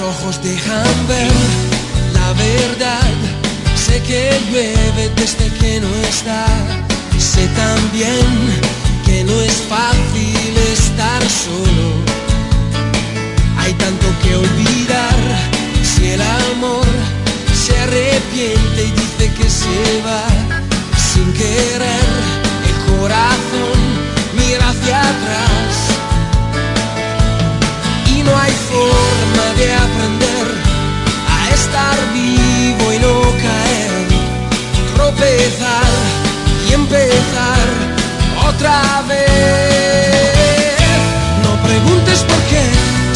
ojos dejan ver la verdad. Sé que llueve desde que no está. Sé también que no es fácil estar solo. Hay tanto que olvidar si el amor se arrepiente y dice que se va sin querer. El corazón mira hacia atrás no hay forma de aprender a estar vivo y no caer, tropezar y empezar otra vez. No preguntes por qué,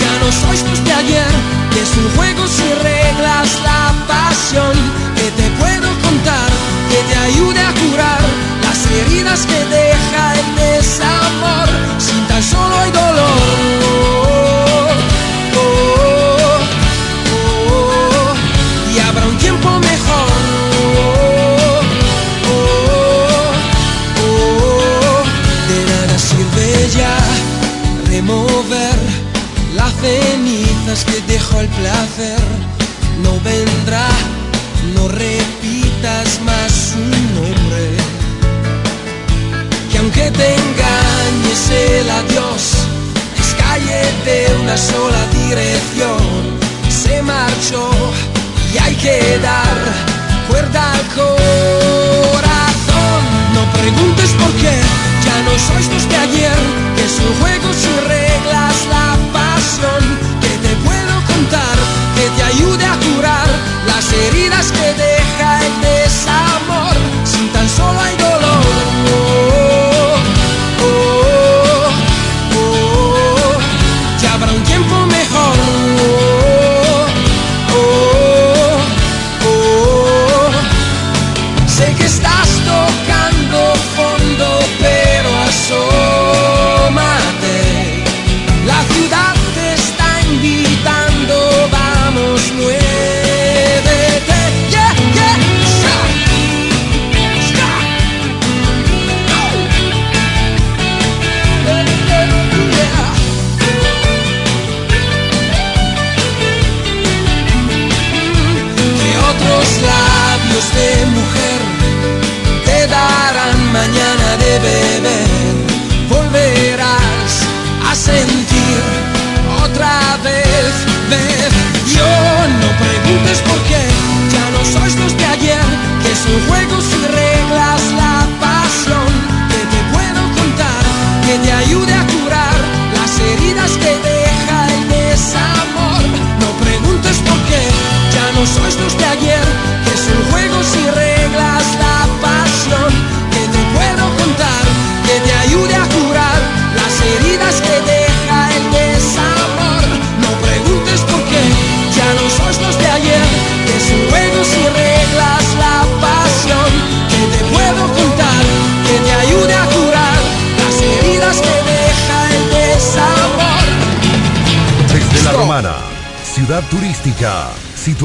ya no sois los de ayer, que es un juego sin reglas, la pasión que te puedo contar, que te ayude a curar las heridas que deja el desamor, que dejó el placer. No vendrá, no repitas más su nombre. Que aunque te engañes el adiós, es calle de una sola dirección. Se marchó y hay que dar cuerda al corazón. No preguntes por qué, ya no sois los de ayer, que es un juego sin reglas,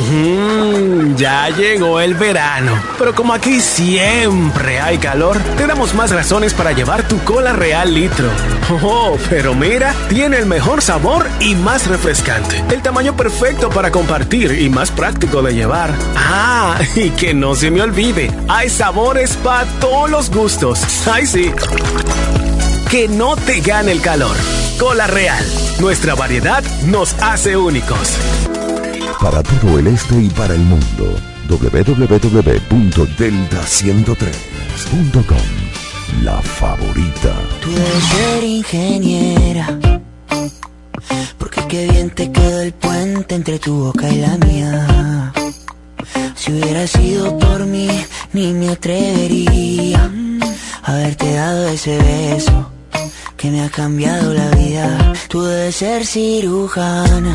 Mm, ya llegó el verano, pero como aquí siempre hay calor, te damos más razones para llevar tu cola real litro. Oh, pero mira, tiene el mejor sabor y más refrescante. El tamaño perfecto para compartir y más práctico de llevar. Ah, y que no se me olvide, hay sabores para todos los gustos. Ay, sí. Que no te gane el calor. Cola real. Nuestra variedad nos hace únicos. Para todo el este y para el mundo, www.delta103.com. La favorita. Tú debes ser ingeniera. Porque qué bien te quedó el puente entre tu boca y la mía. Si hubiera sido por mí, ni me atrevería a haberte dado ese beso que me ha cambiado la vida. Tú debes ser cirujana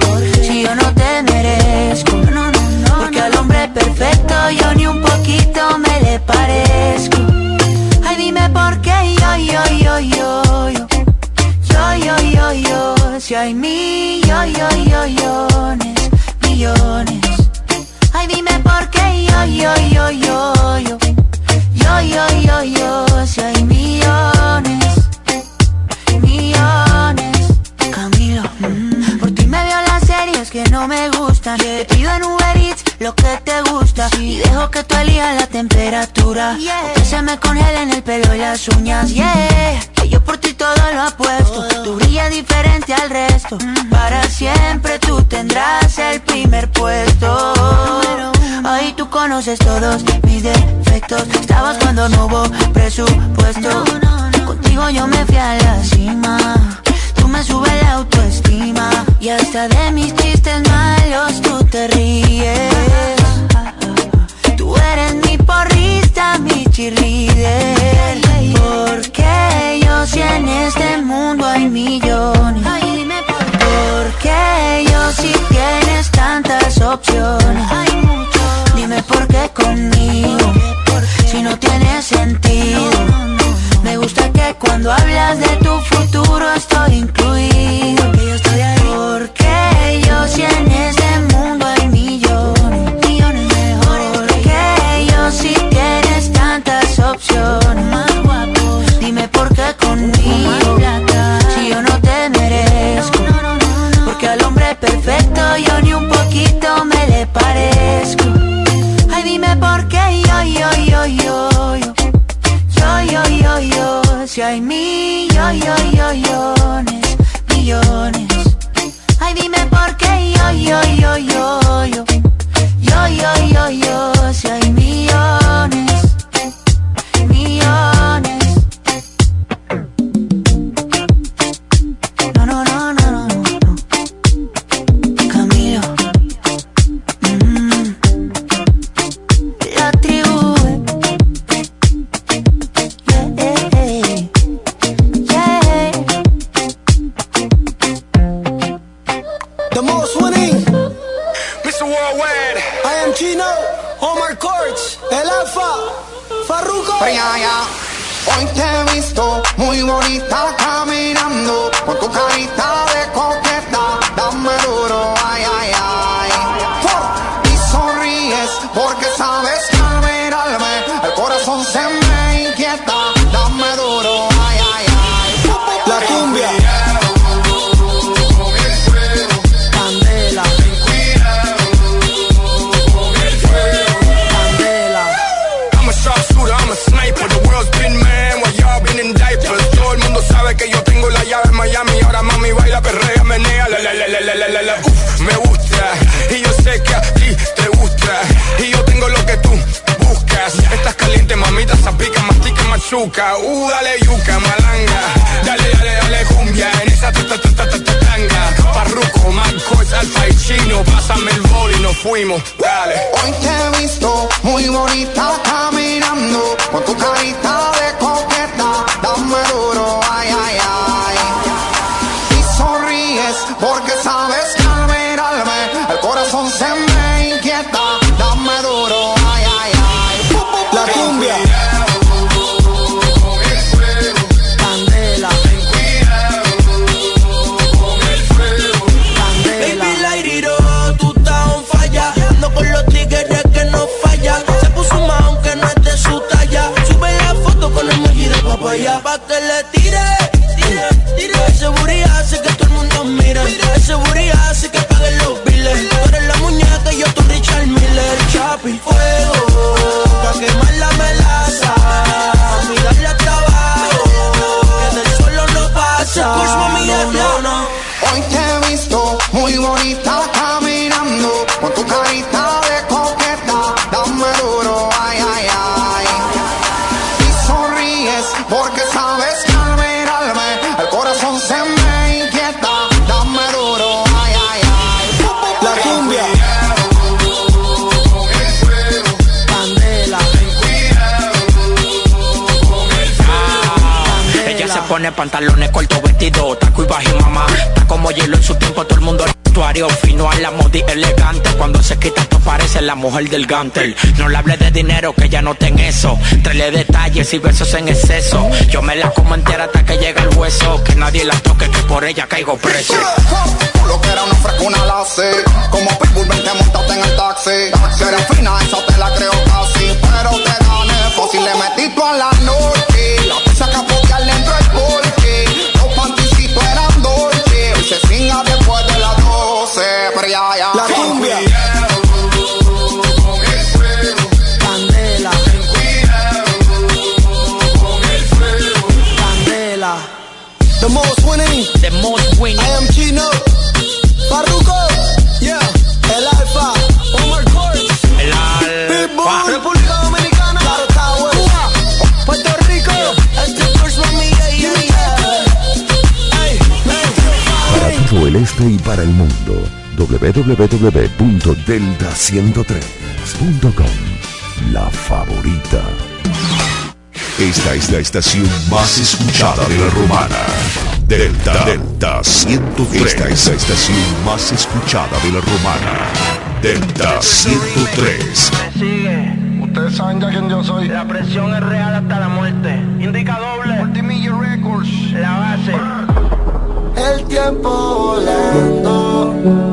yo, yo, yo, yo. Si hay millones, millones. Ay, dime por qué yo, yo, yo, yo, yo. Yo, yo, yo, yo. Si hay millones, millones. Camilo, mm, por ti me veo las series que no me gustan. Te pido en Uber Eats lo que te gusta. Y dejo que tú elijas la temperatura. O que se me congelen el pelo y las uñas. Yeah, Para siempre tú tendrás el primer puesto. Ahí tú conoces todos mis defectos. Estabas cuando no hubo presupuesto. Contigo yo me fui a la cima. Tú me subes la autoestima. Y hasta de mis chistes malos tú te ríes. Tú eres mi porrista, mi cheerleader. Porque yo si en este mundo hay millones. Porque yo si tienes tantas opciones. Dime por qué conmigo, si no tiene sentido. Me gusta que cuando hablas de tu futuro estoy incluido. Porque millones, millones. Ay, dime por qué yo, yo, yo, yo, yo. Yo, yo, yo, yo, Farruko. Hoy te he visto muy bonita caminando con tu carita machuca. Uh, dale yuca, malanga. Dale, dale, dale cumbia. En esa ta ta ta ta tanga. Parruco, Marcos, Alfa y Chino. Pásame el bol y nos fuimos. Dale. Hoy te he visto muy bonita caminando con tu carita de coqueta. Papaya. Pa' que le tire, tire, tire. Ese booty hace que todo el mundo mire. Ese booty hace que paguen los biles. Tú eres la muñeca y yo tu Richard Miller. Chapi, fuego. Pantalones cortos, vestido, taco y bajo mamá. Está como hielo en su tiempo, todo el mundo actuario fino a la modi elegante. Cuando se quita esto parece la mujer del gantel. No le hable de dinero que ya no ten eso. Trele detalles y besos en exceso. Yo me la como entera hasta que llega el hueso. Que nadie la toque, que por ella caigo preso. Lo que era una frescuna la sé. Como Pitbull, vente montate en el taxi. Si eres fina, esa te la creo casi. Pero te gané fácil, le metí a la noche. La pizza y para el mundo. www.delta103.com La favorita. Esta es la estación más escuchada de la romana. Delta Delta 103. Esta es la estación más escuchada de la romana. Delta 103. Me sigue. Ustedes saben ya quién yo soy. La presión es real hasta la muerte. Indica doble. Multimillion Records. La base. Tiempo volando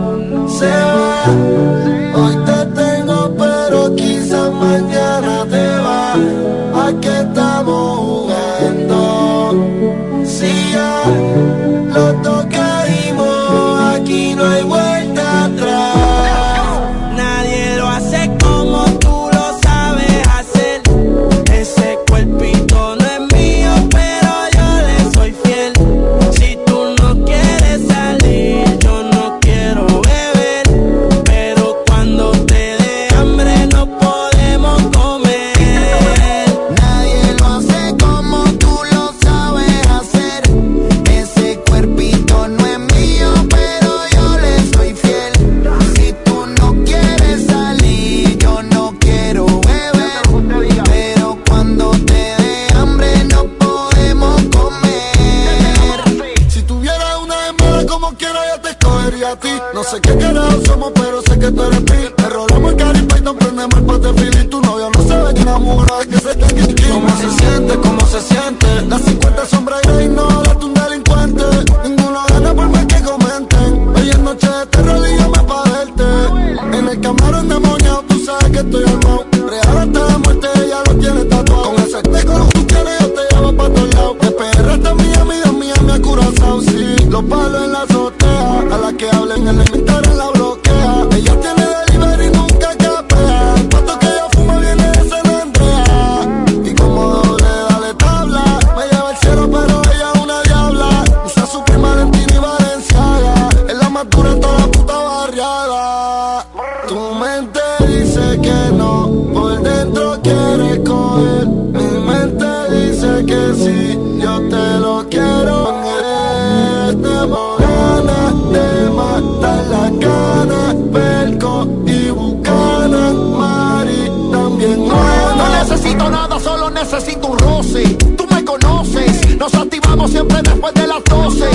necesito un roce. Tú me conoces, nos activamos siempre después de las 12.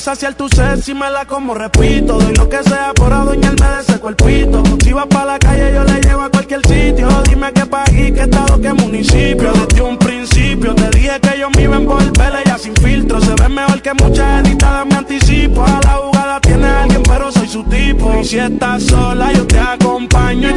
Quiero saciar tu sed si me la como, repito. Doy lo que sea por adueñarme de ese cuerpito. Si vas pa' la calle, yo le llevo a cualquier sitio. Dime qué país, qué estado, qué municipio. Desde un principio te dije que yo me iba a envolver, ella sin filtro. Se ve mejor que muchas editadas, me anticipo. A la jugada tiene alguien, pero soy su tipo. Y si estás sola, yo te acompaño. Y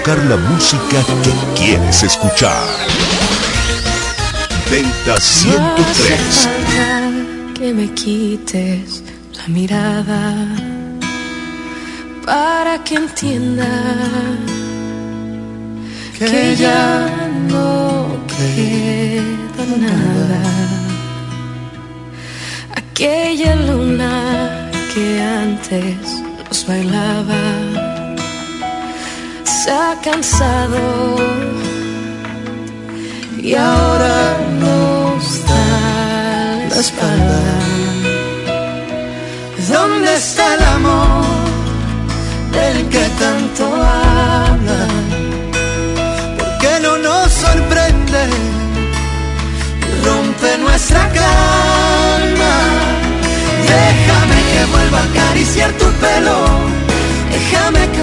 tocar la música que quieres escuchar. Delta 103. que me quites la mirada para que entienda que ya no queda nada. Aquella luna que antes nos bailaba se ha cansado y ahora nos da la espalda. ¿Dónde está el amor del que tanto hablan? ¿Por qué no nos sorprende rompe nuestra calma? Déjame que vuelva a acariciar tu pelo, déjame que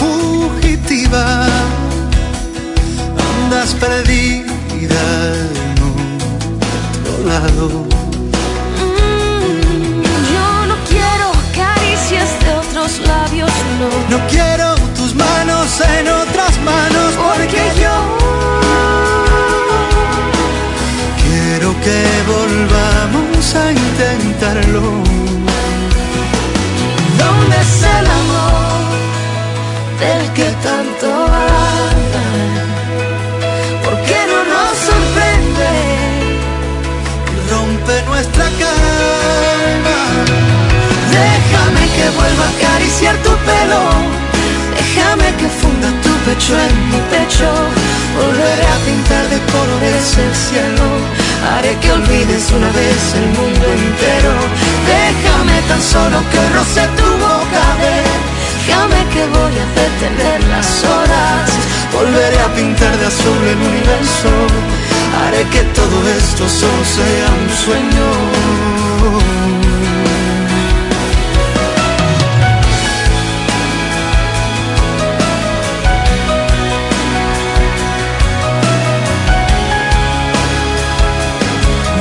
fugitiva andas perdida en otro lado. Yo no quiero caricias de otros labios, no. No quiero tus manos en otras manos porque yo quiero que volvamos a intentarlo. ¿Dónde es el amor del que tanto hablan? ¿Por qué no nos sorprende rompe nuestra calma? Déjame que vuelva a acariciar tu pelo, déjame que funda tu pecho en mi pecho, volveré a pintar de colores el cielo, haré que olvides una vez el mundo entero, déjame tan solo que roce tu boca, déjame que voy a perder las horas. Volveré a pintar de azul el universo. Haré que todo esto solo sea un sueño.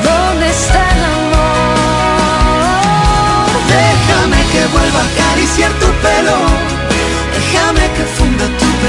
¿Dónde está el amor? Déjame que vuelva a acariciar tu pelo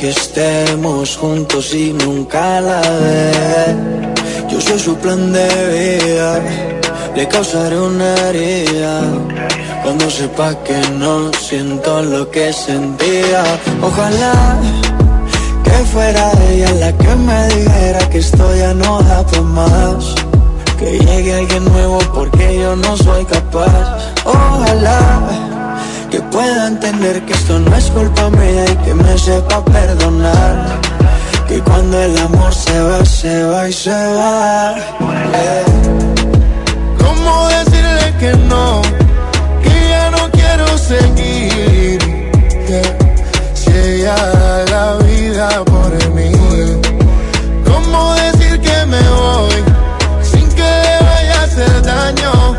Que estemos juntos y nunca la ve. Yo soy su plan de vida, le causaré una herida. Cuando sepa que no siento lo que sentía, ojalá que fuera ella la que me dijera que esto ya no da más. Que llegue alguien nuevo porque yo no soy capaz. Ojalá que pueda entender que esto no es culpa mía y que me sepa perdonar. Que cuando el amor se va, se va y se va. ¿Cómo decirle que no? Que ya no quiero seguir. Si ella da la vida por mí. ¿Cómo decir que me voy sin que le vaya a hacer daño?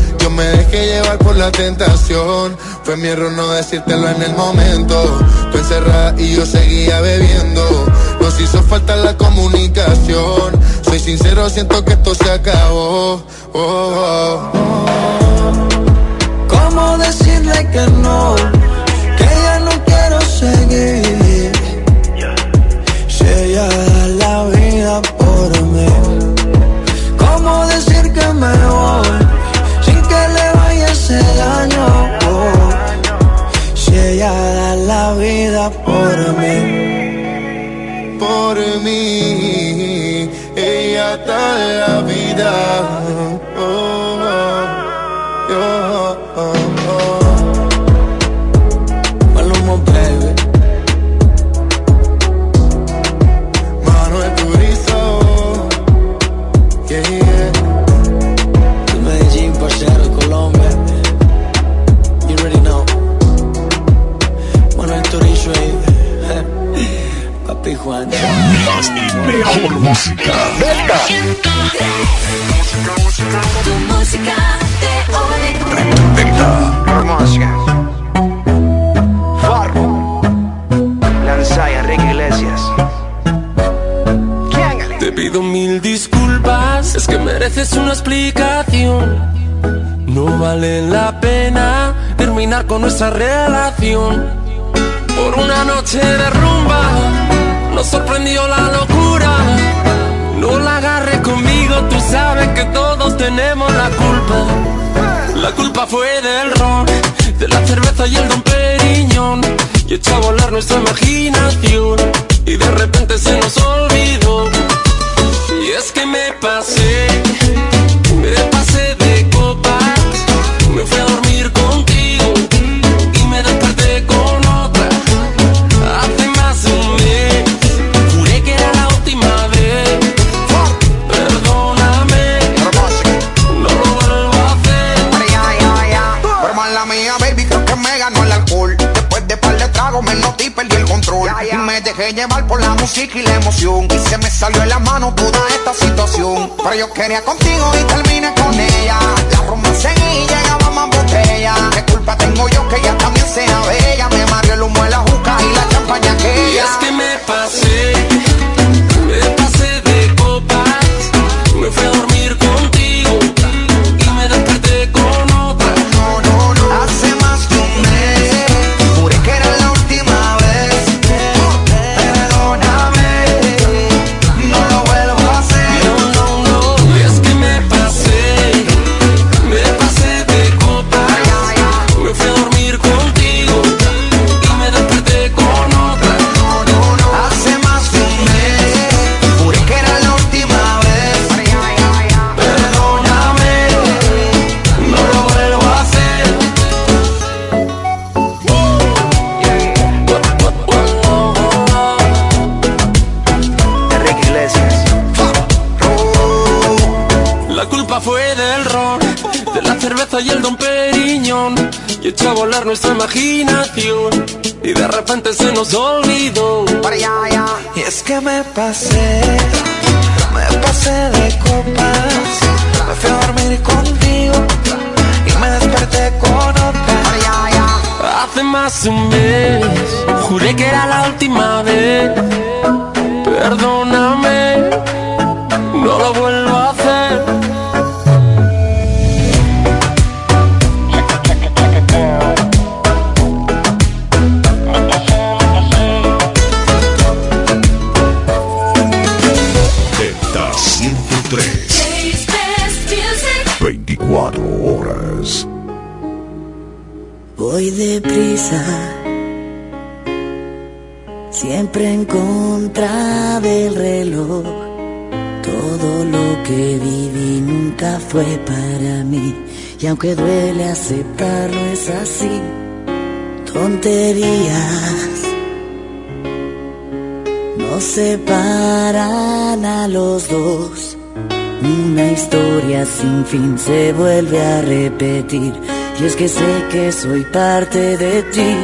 me dejé llevar por la tentación. Fue mi error no decírtelo en el momento. Tú encerrada y yo seguía bebiendo. Nos hizo falta la comunicación. Soy sincero, siento que esto se acabó. Oh, oh, oh. ¿Cómo decirle que no? Que ya no quiero seguir. Si ella da la vida por mí. ¿Cómo decir que me voy? Daño. si ella da la vida por mí, por mí, ella da la vida. Nuestra relación por una noche de rumba nos sorprendió la locura. No la agarres conmigo, tú sabes que todos tenemos la culpa. La culpa fue del ron, de la cerveza y el don Periñón. Y echó a volar nuestra imaginación. Y de repente se nos olvidó. Y es que me pasé, música y la emoción. Y se me salió en la mano toda esta situación. Pero yo quería contigo y terminé con ella. La romance y llegaba más botella. ¿Qué culpa tengo yo que ella también sea bella? Me mareó el humo de la juca y la champaña que Y es que me pasé, repente se nos olvidó. Y es que me pasé, me pasé de copas. Me fui a dormir contigo y me desperté con otra. Hace más un aunque duele aceptarlo, es así. Tonterías nos separan a los dos. Una historia sin fin se vuelve a repetir. Y es que sé que soy parte de ti.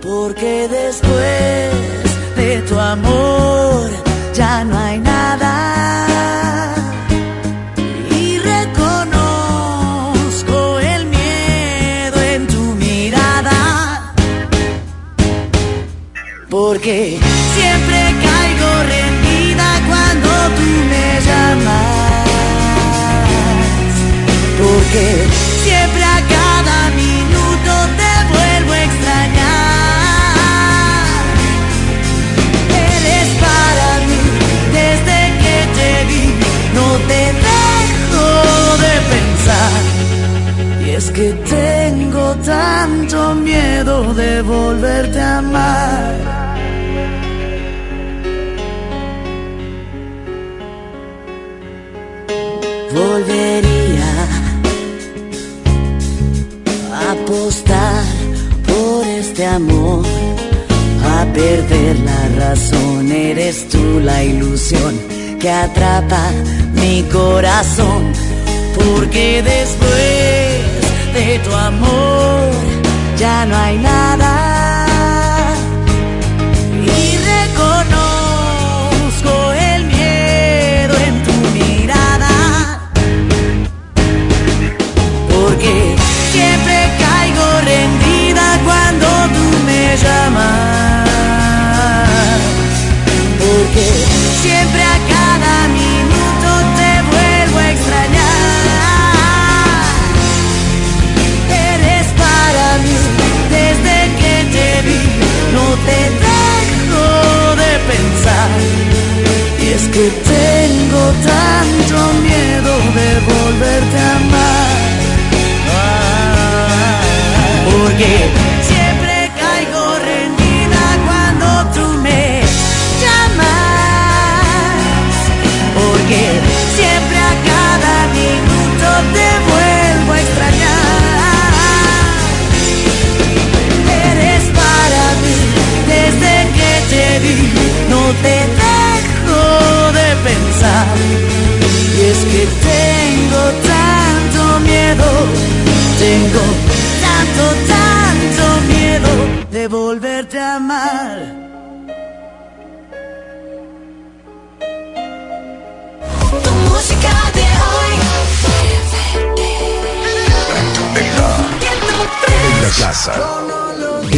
Porque después de tu amor ya no hay nada. Porque siempre caigo rendida cuando tú me llamas. Porque siempre a cada minuto te vuelvo a extrañar. Eres para mí desde que te vi, no te dejo de pensar. Y es que tengo tanto miedo de volverte a amar. Perder la razón. Eres tú la ilusión que atrapa mi corazón, porque después de tu amor ya no hay nada. Que tengo tanto miedo de volverte a amar. Porque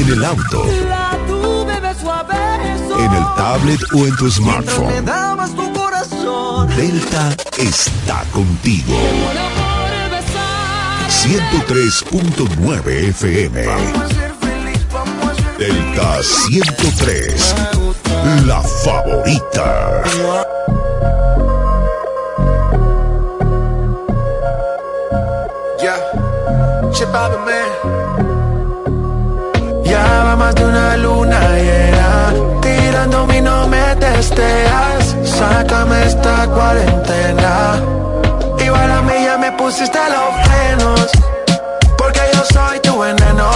en el auto, en el tablet o en tu smartphone. Delta está contigo. 103.9 FM. Delta 103. La favorita. Ya, man. Va más de una luna llena. Tirando mi no me testeas. Sácame esta cuarentena. Igual a mí ya me pusiste los frenos. Porque yo soy tu veneno,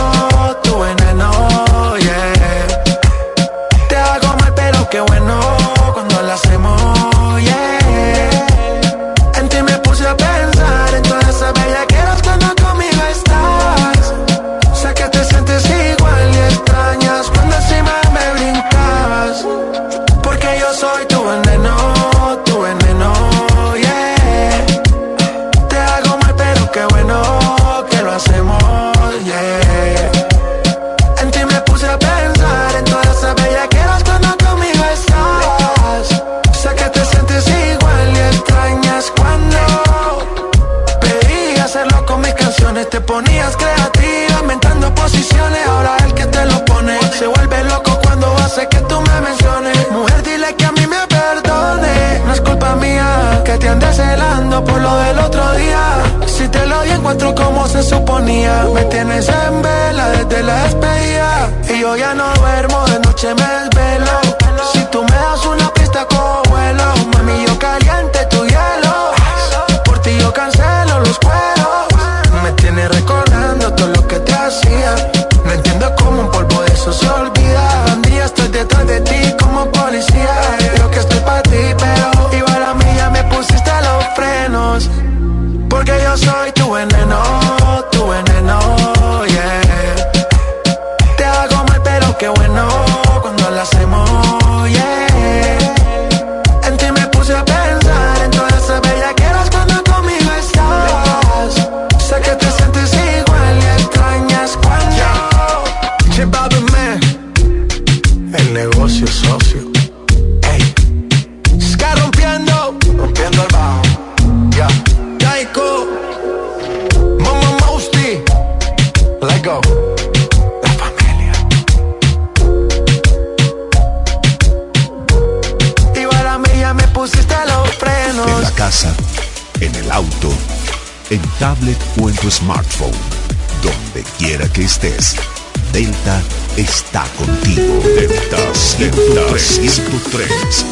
está contigo. Delta 103. 103.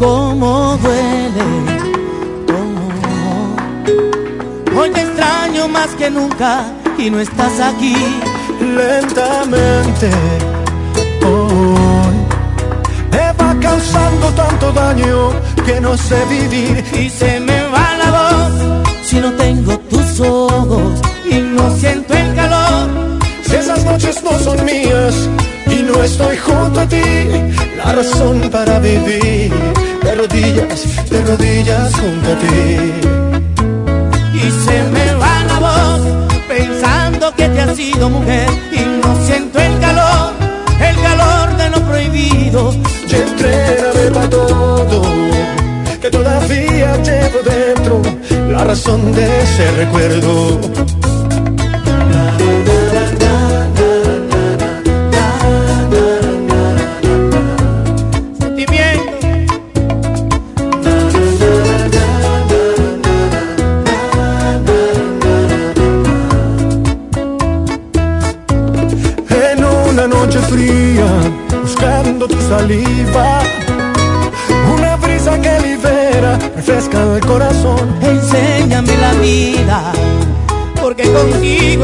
cómo duele, cómo. Hoy te extraño más que nunca y no estás aquí. Lentamente, causando tanto daño que no sé vivir y se me va la voz si no tengo tus ojos y no siento el calor. Si esas noches no son mías y no estoy junto a ti, la razón para vivir de rodillas, de rodillas junto a ti. Y se me va la voz pensando que te has sido mujer y no siento el prohibido. Y entrégame para todo, que todavía llevo dentro la razón de ese recuerdo.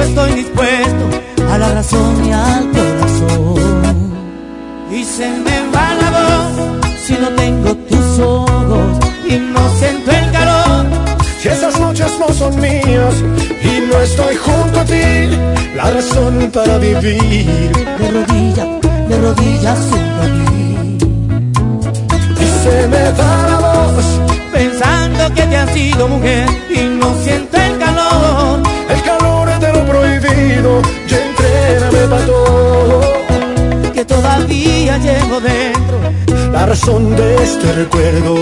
Estoy dispuesto a la razón y al corazón. Y se me va la voz si no tengo tus ojos y no siento el calor. Si esas noches no son mías y no estoy junto a ti, la razón para vivir. De rodillas, de rodillas junto a. Y se me da la voz, Pensando que te has sido mujer y no siento el de lo prohibido, y entréname para todo. Que todavía llevo dentro. La razón de este recuerdo,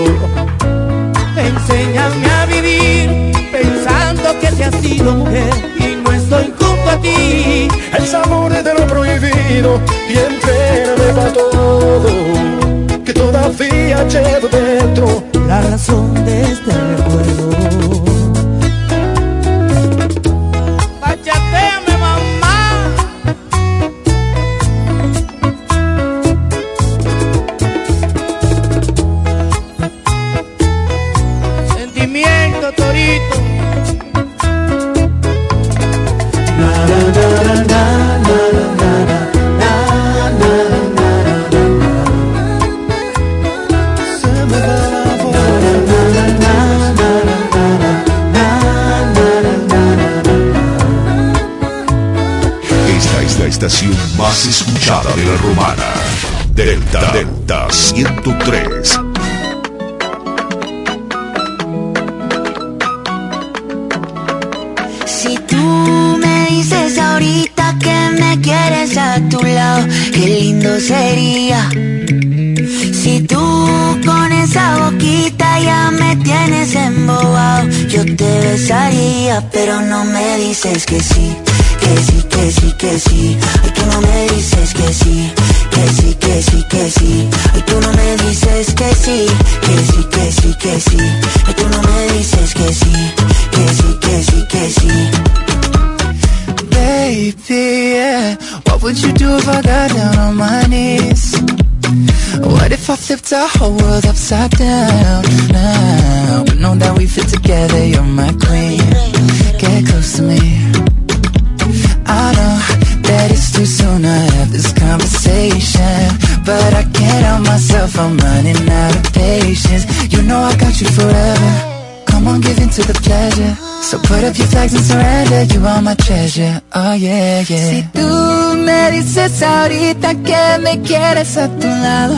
Enséñame a vivir pensando que te has sido mujer y no estoy junto a ti. el sabor de lo prohibido, y entréname para todo. Que todavía llevo dentro La razón de este recuerdo. Escuchada de la romana. Delta Delta 103. Tienes embobado, yo te besaría, pero no me dices que sí, que sí, que sí, que sí. Ay, tú no me dices que sí, que sí, que sí, que sí. Ay, tú no me dices que sí, que sí, que sí, que sí. Ay, tú no me dices que sí, que sí, que sí, que sí. Baby, yeah. What would you do if I got down on my knees? What if I flipped our whole world upside down now? Know that we fit together, you're my queen. Get close to me. I know that it's too soon to have this conversation. But I can't help myself, I'm running out of patience. You know I got you forever. Come on, give in to the pleasure. So put up your flags and surrender. You are my treasure. Oh yeah, yeah. Si tú me dices ahorita que me quieres a tu lado,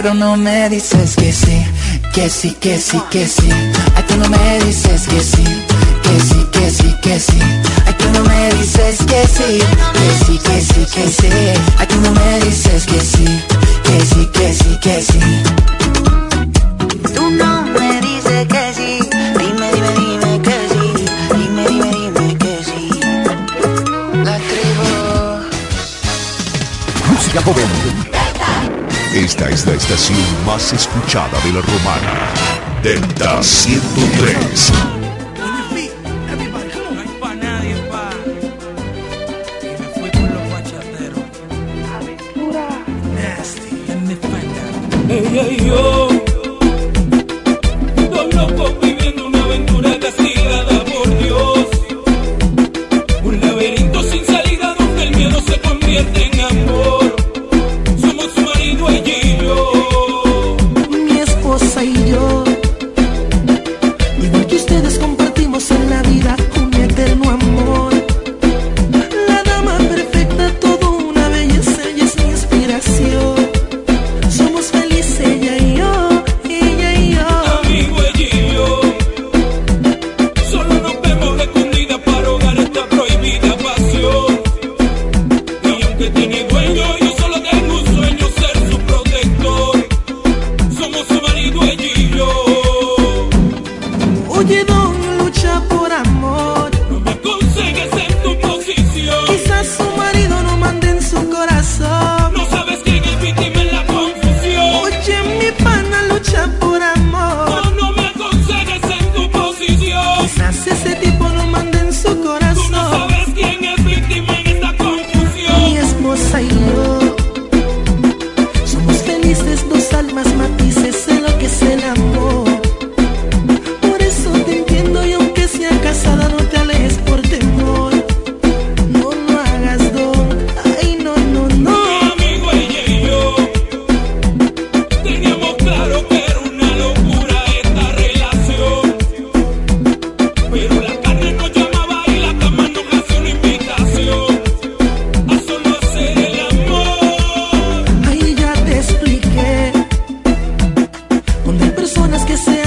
Pero no me dices que sí Que sí, que sí, que sí Ay, tú no me dices que sí Que sí, que sí, que sí Ay, tú no me dices que sí Que sí, que sí, que sí Ay, tú no me dices que sí Que sí, que sí, que sí Tú no me dices que sí, dime, dime, dime que sí, dime, dime, dime que sí. La tribu Música joven. Esta es la estación más escuchada de la romana. Delta 103. Ella y yo, personas que se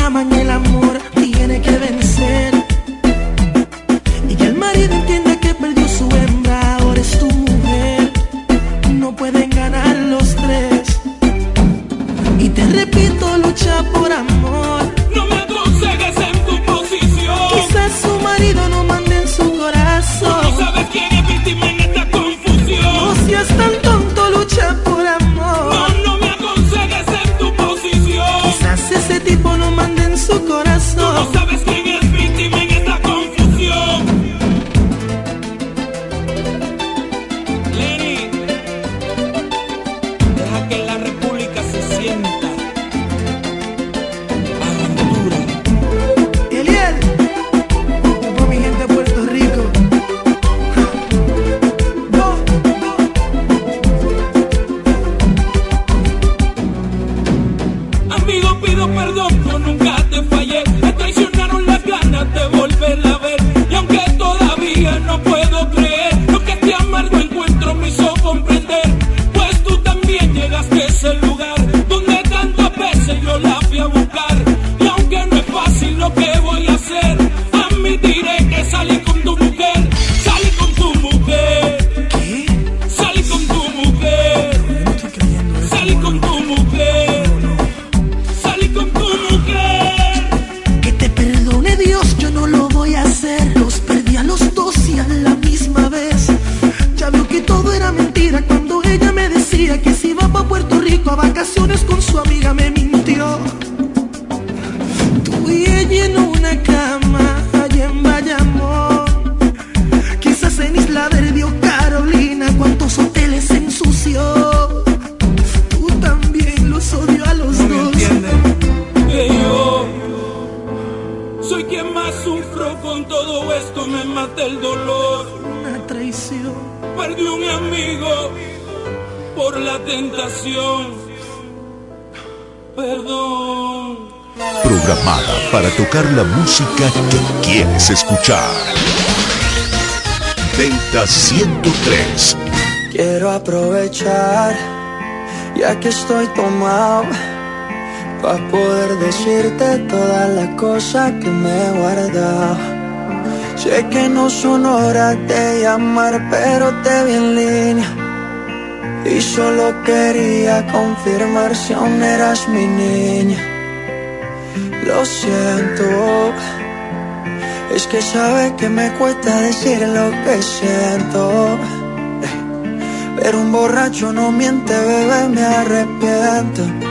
con todo esto, me mata el dolor. Una traición. Perdí un amigo por la tentación. Perdón. Programada para tocar la música que quieres escuchar. Delta 103. Quiero aprovechar, ya que estoy tomado, para poder decirte todas las cosas que me he guardado. Sé que no son horas de llamar, pero te vi en línea. Y solo quería confirmar si aún eras mi niña. Lo siento, es que sabe que me cuesta decir lo que siento. Pero un borracho no miente, bebé, me arrepiento.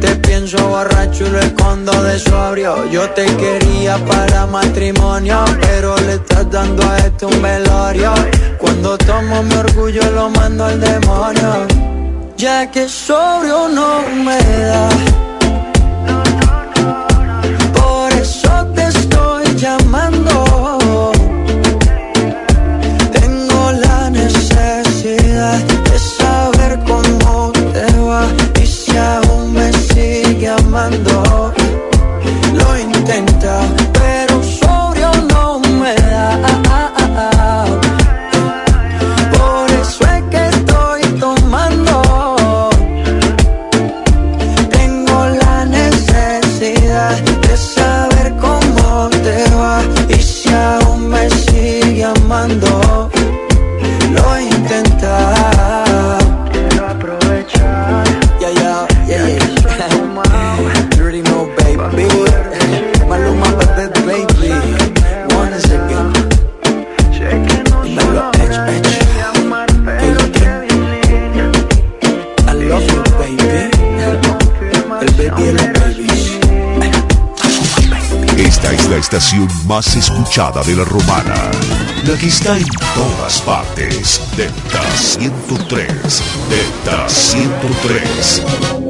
Te pienso borracho y lo escondo de sobrio. Yo te quería para matrimonio, pero le estás dando a esto un velorio. Cuando tomo mi orgullo lo mando al demonio. Ya que sobrio no me da. más escuchada de la romana, la que está en todas partes, Delta 103, Delta 103.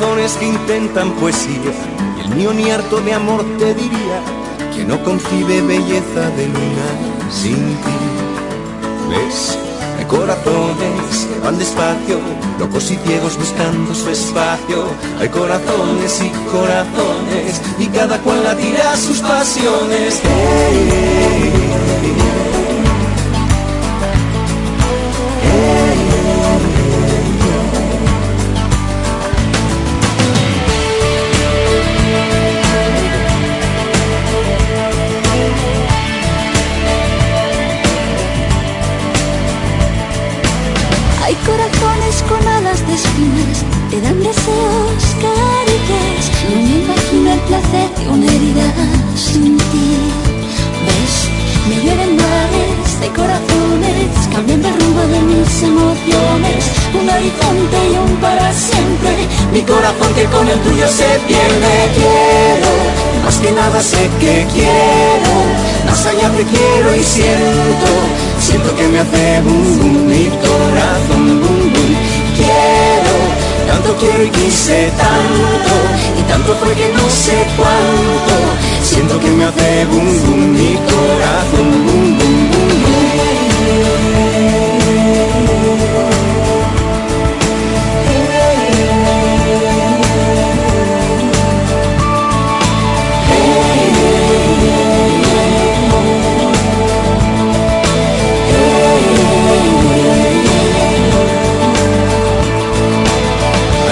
corazones que intentan poesía, y el mío ni harto de amor te diría que no concibe belleza de luna sin ti. ¿Ves? Hay corazones que van despacio, locos y ciegos buscando su espacio. Hay corazones y corazones, y cada cual latirá sus pasiones. Mi corazón que con el tuyo se pierde. Quiero, más que nada sé que quiero. Más allá te quiero y siento, siento que me hace boom boom mi corazón boom boom. Quiero, tanto quiero y quise tanto, y tanto fue que no sé cuánto. Siento que me hace boom boom mi corazón boom boom boom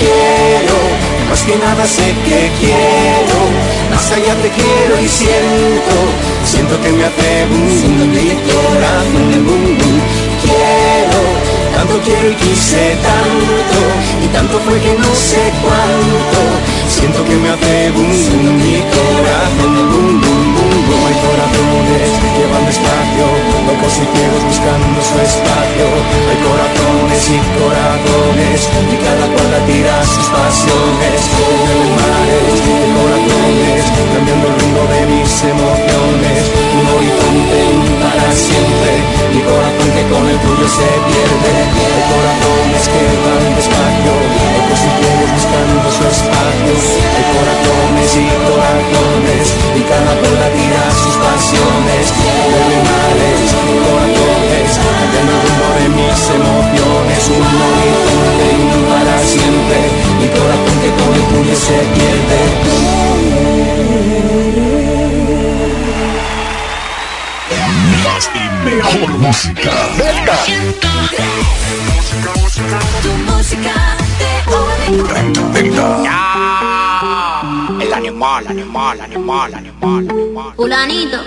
Quiero, más que nada sé que quiero. Más allá te quiero y siento, siento que me hace boom boom mi corazón boom boom. Quiero, tanto quiero y quise tanto, y tanto fue que no sé cuánto. Siento que me hace boom boom mi corazón boom boom boom. Hay corazones que van despacio, locos y ciegos buscando su espacio. Hay corazones y corazones, y cada cual tira sus pasiones. De mares, de corazones, cambiando el rumbo de mis emociones. Un horizonte para siempre, mi corazón que con el tuyo se pierde. Hay corazones que van despacio, locos y ciegos buscando su espacio. Hay corazones y corazones, y cada cual tira sus pasiones. De mares, corazones, cambiando el rumbo de mis emociones. Un horizonte y para siempre, mi corazón que con el tuyo se pierde. Mejor música. Tu música te El animal, animal, animal, animal, animal. Fulanito.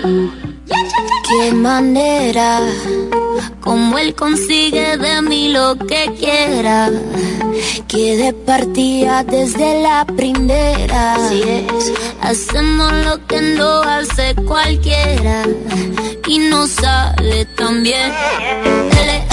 Qué manera, como él consigue de mí lo que quiera. Que de partida desde la primera. Hacemos lo que no hace cualquiera. Y no sale tan bien. Él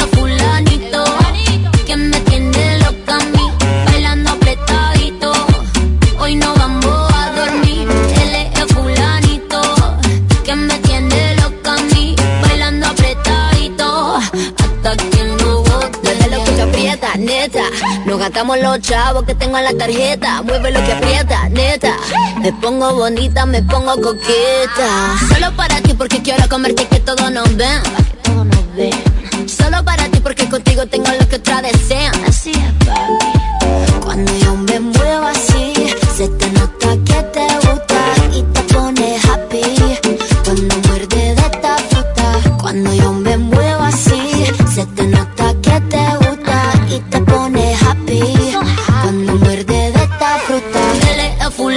gastamos los chavos que tengo en la tarjeta. Mueve lo que aprieta, neta. Me pongo bonita, me pongo coqueta. Solo para ti porque quiero comerte que todos nos ven. Que todos nos ven. Solo para ti porque contigo tengo lo que otra desean. Así es, papi. Cuando yo me muevo así, se te nota que te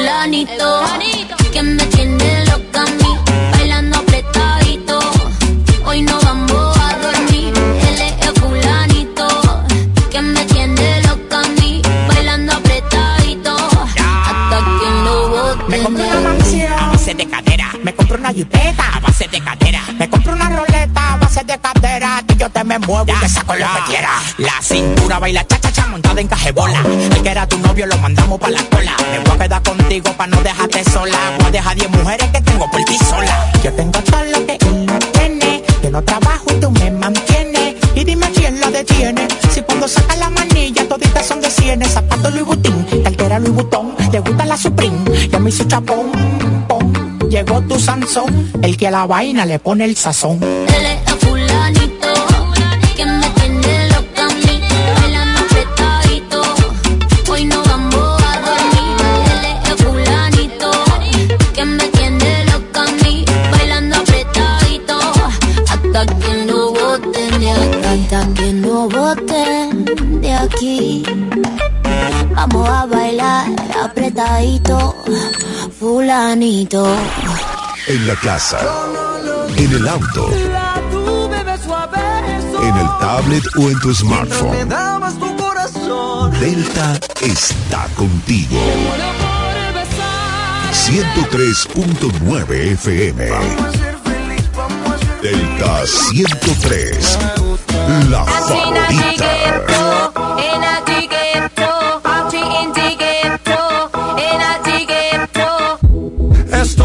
fulanito, que me tiene loca a mí, bailando apretadito. Hoy no vamos a dormir. Él es fulanito, que me tiene loca a mí, bailando apretadito. Hasta que no bote. Me compré una mansión a base de cadera. Me compré una jipeta a base de me muevo y te saco lo que quiera. La cintura baila cha cha cha montada en cajebola. El que era tu novio lo mandamos pa' la cola. Me voy a quedar contigo pa' no dejarte sola. Voy a dejar 10 mujeres que tengo por ti sola. Yo tengo todo lo que él no tiene. Yo no trabajo y tú me mantienes. Y dime quién lo detiene. Si cuando saca la manilla toditas son de cienes. Zapato Louis Vuitton, cartera Louis Vuitton. Le gusta la Supreme, ya me hizo chapón. pom. Llegó tu Sansón, el que a la vaina le pone el sazón. Apretadito, fulanito. En la casa, en el auto, en el tablet o en tu smartphone. Delta está contigo. 103.9 FM. Delta 103. La favorita.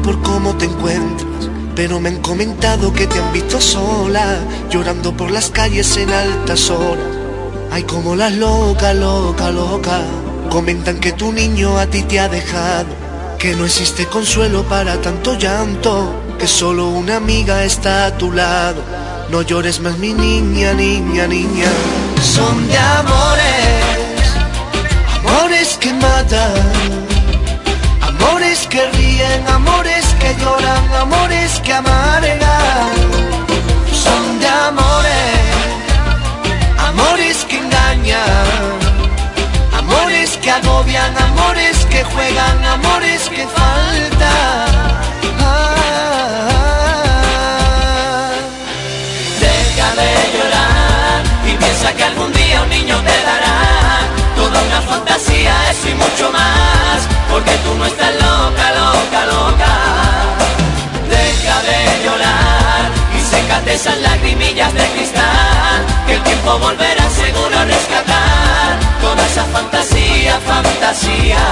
Por cómo te encuentras, pero me han comentado que te han visto sola, llorando por las calles en altas horas. Ay, como las loca, loca, loca. Comentan que tu niño a ti te ha dejado, que no existe consuelo para tanto llanto, que solo una amiga está a tu lado. No llores más, mi niña, niña, niña. Son de amores, amores que matan. Amores que lloran, amores que amargan. Son de amores, amores que engañan, amores que agobian, amores que juegan, amores que faltan. Ah. Deja de llorar y piensa que algún día un niño te dará una fantasía, eso y mucho más, porque tú no estás loca, loca, loca. Deja de llorar y sécate esas lagrimillas de cristal, que el tiempo volverá seguro a rescatar toda esa fantasía, fantasía.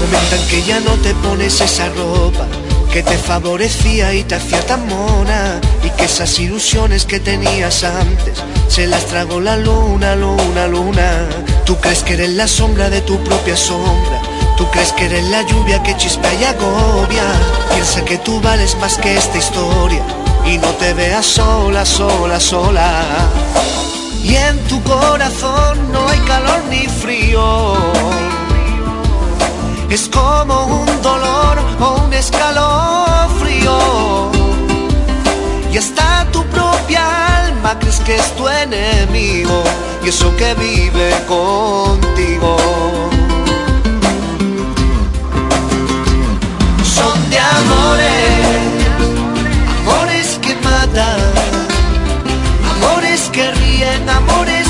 Comentan que ya no te pones esa ropa que te favorecía y te hacía tan mona y que esas ilusiones que tenías antes se las tragó la luna, luna, luna. Tú crees que eres la sombra de tu propia sombra. Tú crees que eres la lluvia que chispea y agobia. Piensa que tú vales más que esta historia y no te veas sola, sola, sola. Y en tu corazón no hay calor ni frío. Es como un dolor o un escalofrío. Y hasta tu propia alma crees que es tu enemigo. Y eso que vive contigo. Son de amores, amores que matan, amores que ríen, amores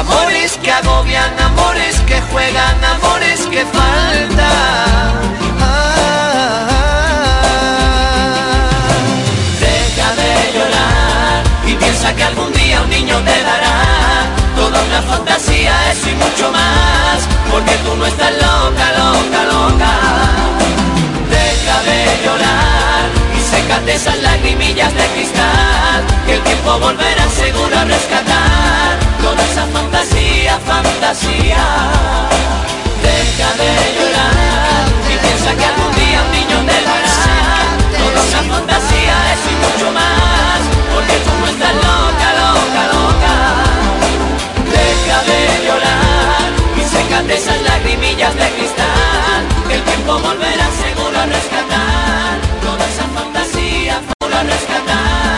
Amores que agobian, amores que juegan, amores que faltan. Deja de llorar y piensa que algún día un niño te dará toda una fantasía, eso y mucho más, porque tú no estás loca, loca, loca. Deja de llorar y sécate esas lagrimillas de cristal, que el tiempo volverá seguro a rescatar toda esa fantasía, fantasía. Deja de llorar y piensa que algún día un niño te dará toda esa fantasía, eso y mucho más, porque tú no estás loca, loca, loca. Deja de llorar y sécate esas lagrimillas de cristal, que el tiempo volverá seguro a rescatar toda esa fantasía, seguro a rescatar.